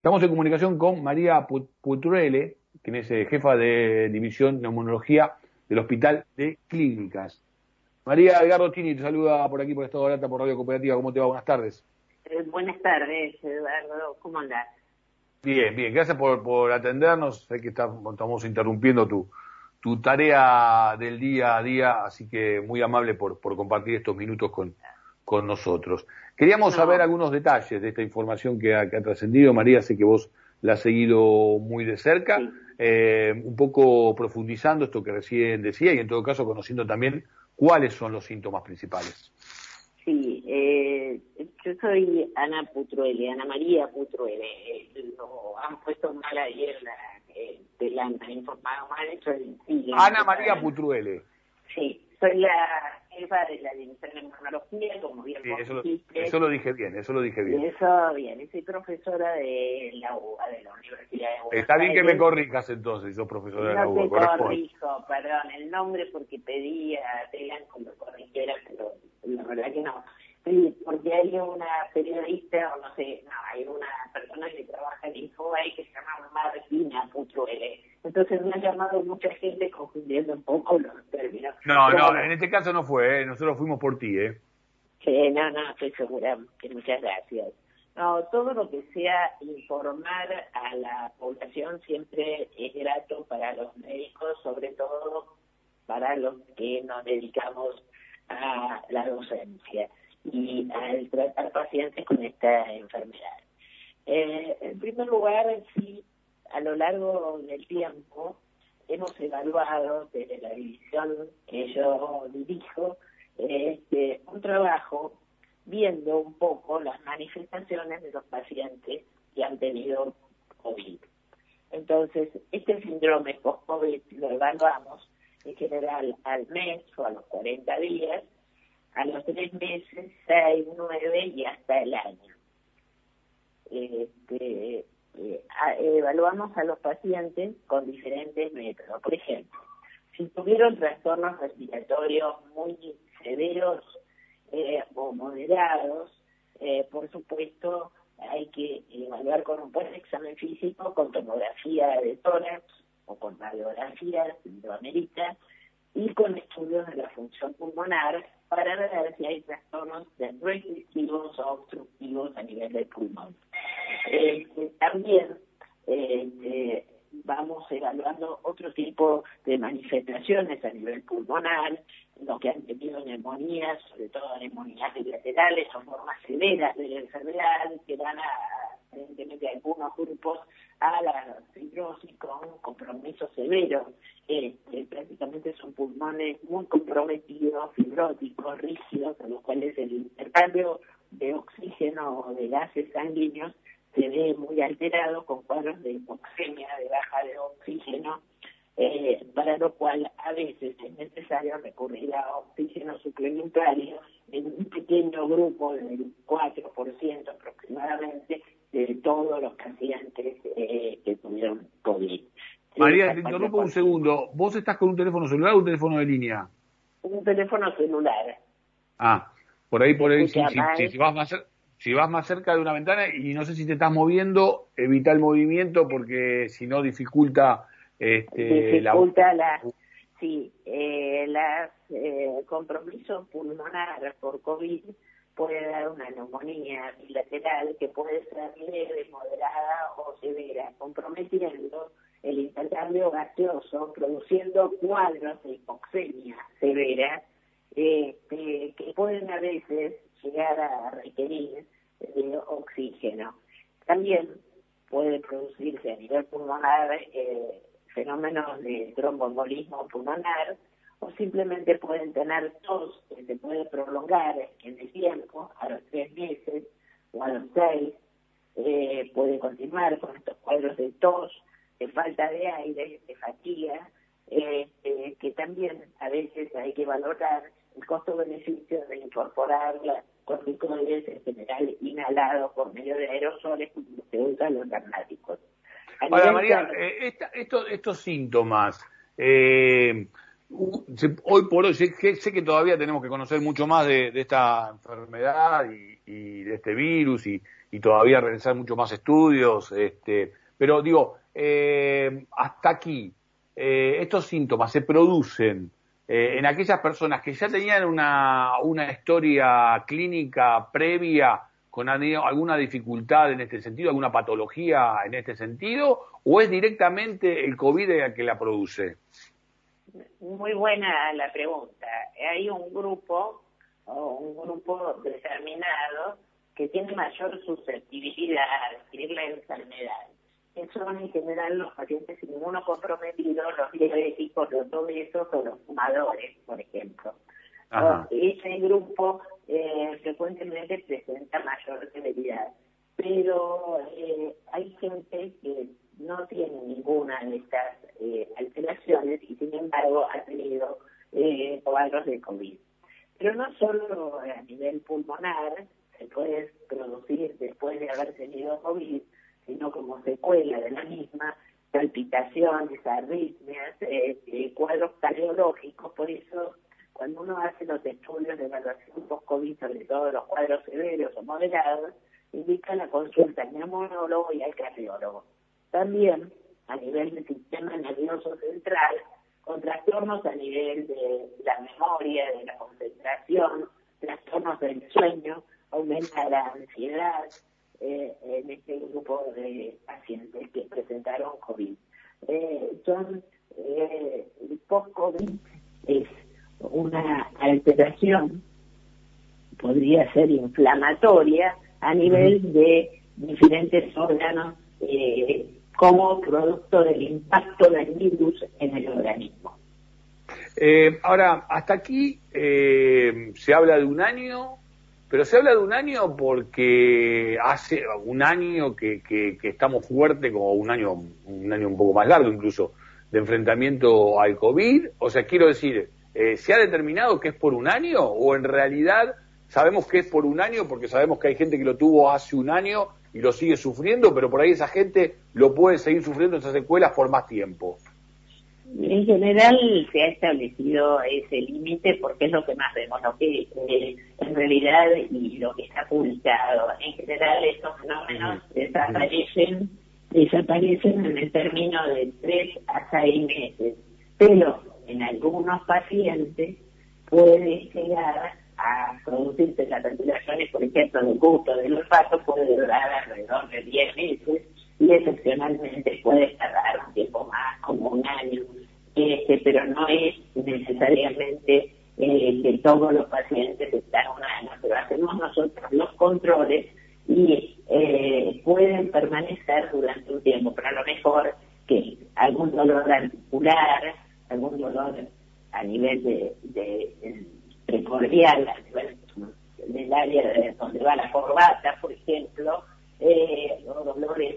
Estamos en comunicación con María Putruele, quien es eh, jefa de división de neumonología del Hospital de Clínicas. María Edgardo Chini te saluda por aquí por Estado de Alta por Radio Cooperativa. ¿Cómo te va? Buenas tardes. Eh, buenas tardes, Eduardo. ¿Cómo andás? Bien, bien. Gracias por, atendernos. Sé que estamos interrumpiendo tu, tu tarea del día a día, así que muy amable por, por compartir estos minutos con, con nosotros. Queríamos saber algunos detalles de esta información que ha, trascendido. María, sé que vos la has seguido muy de cerca, eh, un poco profundizando esto que recién decía y en todo caso conociendo también cuáles son los síntomas principales. Sí, eh, yo soy Ana Putruele, Ana María Putruele. Eh, lo han puesto mal ayer, la, eh, la han informado mal. Ana María Putruele. Sí, soy la jefa de la División de Inmunología, como bien sí, eso, lo, eso lo dije bien, eso lo dije bien. Eso bien, soy profesora de la UBA, de la Universidad de Buenos Está bien que me corrijas entonces, sos profesora de la UBA. No te corrijo, perdón, el nombre porque pedí a Telan que lo corrigiera, pero la verdad que no. Sí, porque hay una periodista, o no sé, no, hay una persona que trabaja en Infobae que se llama Martina Putruele. Entonces me ha llamado mucha gente confundiendo un poco los términos. No, no, en este caso no fue, ¿eh? nosotros fuimos por ti, ¿eh? Sí, no, no, estoy segura que muchas gracias. No, todo lo que sea informar a la población siempre es grato para los médicos, sobre todo para los que nos dedicamos a la docencia y al tratar pacientes con esta enfermedad. Eh, en primer lugar, sí, a lo largo del tiempo hemos evaluado desde la división que yo dirijo este, un trabajo viendo un poco las manifestaciones de los pacientes que han tenido COVID. Entonces, este síndrome post-COVID lo evaluamos en general al mes o a los 40 días a los tres meses, seis, nueve y hasta el año. Este, eh, evaluamos a los pacientes con diferentes métodos. Por ejemplo, si tuvieron trastornos respiratorios muy severos eh, o moderados, eh, por supuesto hay que evaluar con un buen examen físico, con tomografía de tórax o con radiografía, si lo amerita, y con estudios de la función pulmonar para ver si hay trastornos restrictivos o obstructivos a nivel del pulmón. Este, también este, vamos evaluando otro tipo de manifestaciones a nivel pulmonar, los que han tenido neumonías, sobre todo neumonías bilaterales o formas severas de la enfermedad, que van a, evidentemente, algunos grupos a la fibrosis con compromisos severos. Este, prácticamente son pulmones muy comprometidos, fibróticos, rígidos, en los cuales el intercambio de oxígeno o de gases sanguíneos se ve muy alterado con cuadros de hipoxemia, de baja de oxígeno, eh, para lo cual a veces es necesario recurrir a oxígeno suplementario en un pequeño grupo del 4% aproximadamente de todos los pacientes eh, que tuvieron COVID. María, te interrumpo un segundo. ¿Vos estás con un teléfono celular o un teléfono de línea? Un teléfono celular. Ah, por ahí, por ahí, si, vas más, si vas más cerca de una ventana y no sé si te estás moviendo, evita el movimiento porque si no dificulta, este, dificulta la... Sí, eh, las eh, compromiso pulmonar por COVID puede dar una neumonía bilateral que puede ser leve, moderada o severa, comprometiendo el intercambio gaseoso, produciendo cuadros de hipoxemia severa este, que pueden a veces llegar a requerir de oxígeno. También puede producirse a nivel pulmonar eh, fenómenos de tromboembolismo pulmonar o simplemente pueden tener tos que se puede prolongar en el tiempo, a los tres meses o a los seis, eh, puede continuar con estos cuadros de tos, de falta de aire, de fatiga, también a veces hay que valorar el costo-beneficio de incorporar corticoides en general inhalado por medio de aerosoles como se usan los dramáticos. Ahora, María, estos síntomas, eh, hoy por hoy, sé, que todavía tenemos que conocer mucho más de, esta enfermedad y, de este virus y, y todavía realizar mucho más estudios, este, pero digo, eh, hasta aquí, eh, estos síntomas se producen eh, en aquellas personas que ya tenían una, una historia clínica previa con alguna dificultad en este sentido, alguna patología en este sentido, o es directamente el COVID el que la produce? Muy buena la pregunta. Hay un grupo un grupo determinado que tiene mayor susceptibilidad a adquirir la enfermedad. Son en general los pacientes inmunocomprometidos, los diabéticos, los obesos o los fumadores, por ejemplo. Ese grupo eh, frecuentemente presenta mayor severidad, pero eh, hay gente que no tiene ninguna de estas eh, alteraciones y sin embargo ha tenido cuadros de COVID. Pero no solo a nivel pulmonar se puede producir después de haber tenido COVID, sino como secuela de la misma, palpitaciones, arritmias, eh, cuadros cardiológicos. Por eso, cuando uno hace los estudios de evaluación post-COVID, sobre todo los cuadros severos o moderados, indica la consulta al neumonólogo y al cardiólogo. También, a nivel del sistema nervioso central, con trastornos a nivel de la memoria, de la concentración, trastornos del sueño, aumenta la ansiedad eh, grupo de pacientes que presentaron COVID. Eh, son, eh, el post-COVID es una alteración, podría ser inflamatoria a nivel de diferentes órganos eh, como producto del impacto del virus en el organismo. Eh, ahora, hasta aquí eh, se habla de un año, pero se habla de un año porque hace un año que, que, estamos fuertes, como un año, un año un poco más largo incluso, de enfrentamiento al COVID. O sea, quiero decir, eh, ¿se ha determinado que es por un año o en realidad sabemos que es por un año porque sabemos que hay gente que lo tuvo hace un año y lo sigue sufriendo, pero por ahí esa gente lo puede seguir sufriendo esas secuelas por más tiempo. En general se ha establecido ese límite porque es lo que más vemos, lo que eh, en realidad y lo que está publicado. En general estos fenómenos desaparecen, desaparecen en el término de tres a seis meses, pero en algunos pacientes puede llegar a producirse las alteraciones, por ejemplo, del gusto, del olfato, puede durar alrededor de 10 meses y excepcionalmente puede tardar un tiempo más, como un año, este, pero no es necesariamente eh, que todos los pacientes están un año, pero hacemos nosotros los controles y eh, pueden permanecer durante un tiempo, pero a lo mejor que algún dolor articular, algún dolor a nivel de, de precordial a nivel del área de donde va la corbata, por ejemplo, eh, los dolores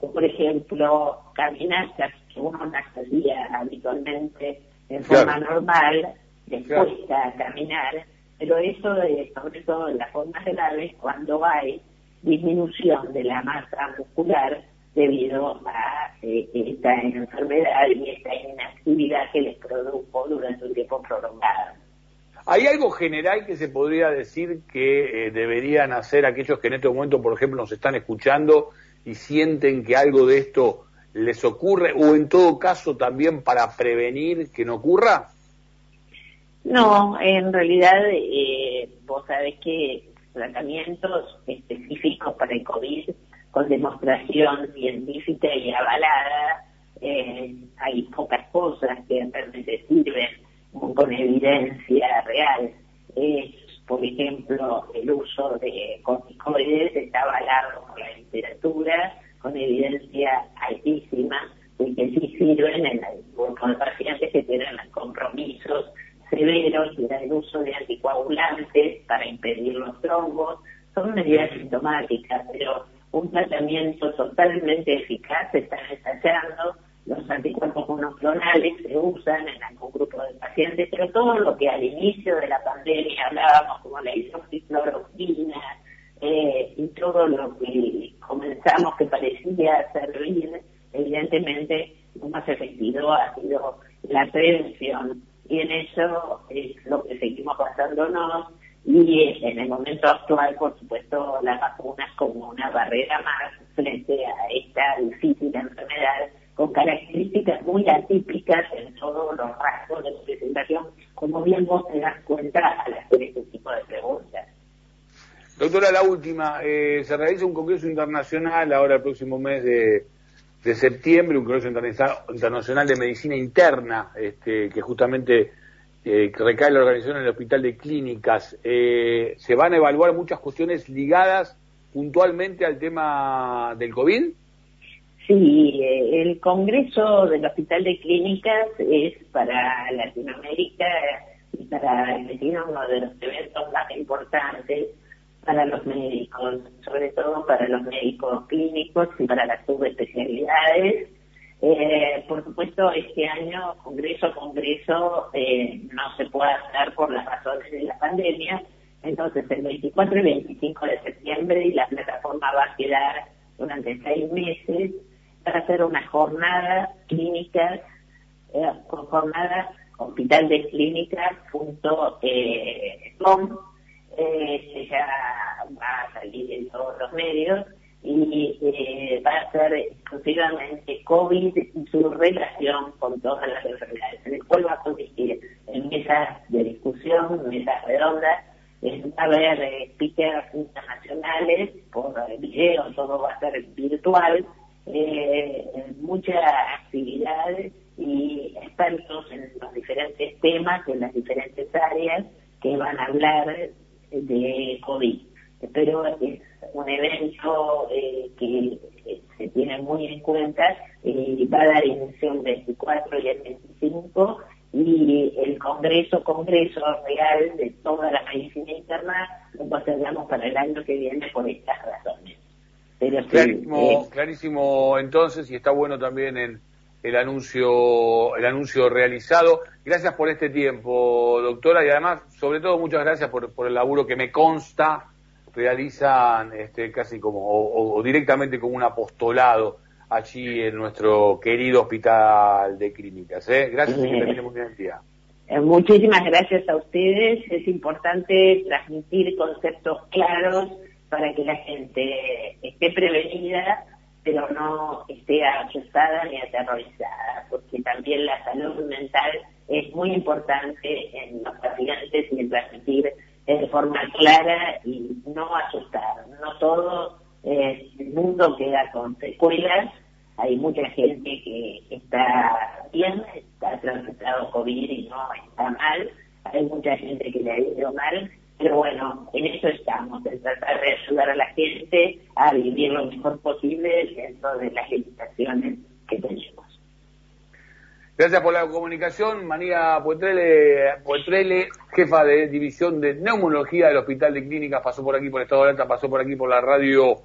o por ejemplo, caminatas que uno no hacía habitualmente en forma normal, después a caminar, pero eso, de, sobre todo en las formas graves, cuando hay disminución de la masa muscular debido a eh, esta enfermedad y esta inactividad que les produjo durante un tiempo prolongado. ¿Hay algo general que se podría decir que eh, deberían hacer aquellos que en este momento, por ejemplo, nos están escuchando y sienten que algo de esto les ocurre o en todo caso también para prevenir que no ocurra? No, en realidad eh, vos sabés que tratamientos específicos para el COVID con demostración científica y avalada, eh, hay pocas cosas que realmente sirven con evidencia real. Es, por ejemplo, el uso de corticoides está avalado por la literatura con evidencia altísima y que sí sirven en los pacientes que tienen compromisos severos y el uso de anticoagulantes para impedir los trombos. Son medidas sintomáticas, pero un tratamiento totalmente eficaz se está ensayando, los anticuerpos monoclonales se usan en algún grupo de pacientes, pero todo lo que al inicio de la pandemia hablábamos como la hidroxicloroquina eh, y todo lo que comenzamos que parecía servir, evidentemente lo más efectivo ha sido la prevención. Y en eso es lo que seguimos basándonos. Y en el momento actual, por supuesto, las vacunas como una barrera más frente a esta difícil enfermedad con características muy atípicas en todos los rasgos de presentación, como bien vos te das cuenta al hacer este tipo de preguntas. Doctora, la última, eh, se realiza un congreso internacional ahora el próximo mes de, septiembre, un congreso internacional de medicina interna, este, que justamente eh, recae la organización en el Hospital de Clínicas. Eh, ¿Se van a evaluar muchas cuestiones ligadas puntualmente al tema del COVID? Sí, eh, el Congreso del Hospital de Clínicas es para Latinoamérica y para Argentina uno de los eventos más importantes para los médicos, sobre todo para los médicos clínicos y para las subespecialidades. Eh, por supuesto, este año, Congreso a Congreso, eh, no se puede hacer por las razones de la pandemia. Entonces, el 24 y 25 de septiembre y la plataforma va a quedar durante seis meses para hacer una jornada clínica, eh, jornada hospital de clínicas.com, eh, que ya va a salir en todos los medios y eh, va a ser exclusivamente COVID y su relación con todas las enfermedades, en el cual va a consistir en mesas de discusión, mesas redondas, va a haber eh, speakers internacionales por video, todo va a ser virtual, eh, muchas actividades y expertos en los diferentes temas, en las diferentes áreas que van a hablar de COVID. Pero es un evento eh, que se tiene muy en cuenta y va a dar inicio el 24 y el 25 y el Congreso, Congreso Real de toda la medicina interna lo postergamos para el año que viene por estas razones clarísimo, eh, clarísimo entonces y está bueno también en el anuncio, el anuncio realizado. Gracias por este tiempo, doctora, y además, sobre todo, muchas gracias por, por el laburo que me consta realizan este, casi como, o, directamente como un apostolado allí en nuestro querido hospital de clínicas. ¿eh? Gracias y que muy bien el día. Eh, muchísimas gracias a ustedes. Es importante transmitir conceptos claros para que la gente esté prevenida, pero no esté asustada ni aterrorizada, porque también la salud mental es muy importante en los pacientes y en transmitir de forma clara y no asustar. No todo el mundo queda con secuelas. Hay mucha gente que está bien, está transitado COVID y no está mal. Hay mucha gente que le ha ido mal pero bueno, en eso estamos, en tratar de ayudar a la gente a vivir lo mejor posible dentro de las limitaciones que tenemos. Gracias por la comunicación. María Puetrele, jefa de división de neumología del Hospital de Clínicas, pasó por aquí por Estado de Alta, pasó por aquí por la radio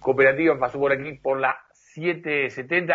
cooperativa, pasó por aquí por la 770.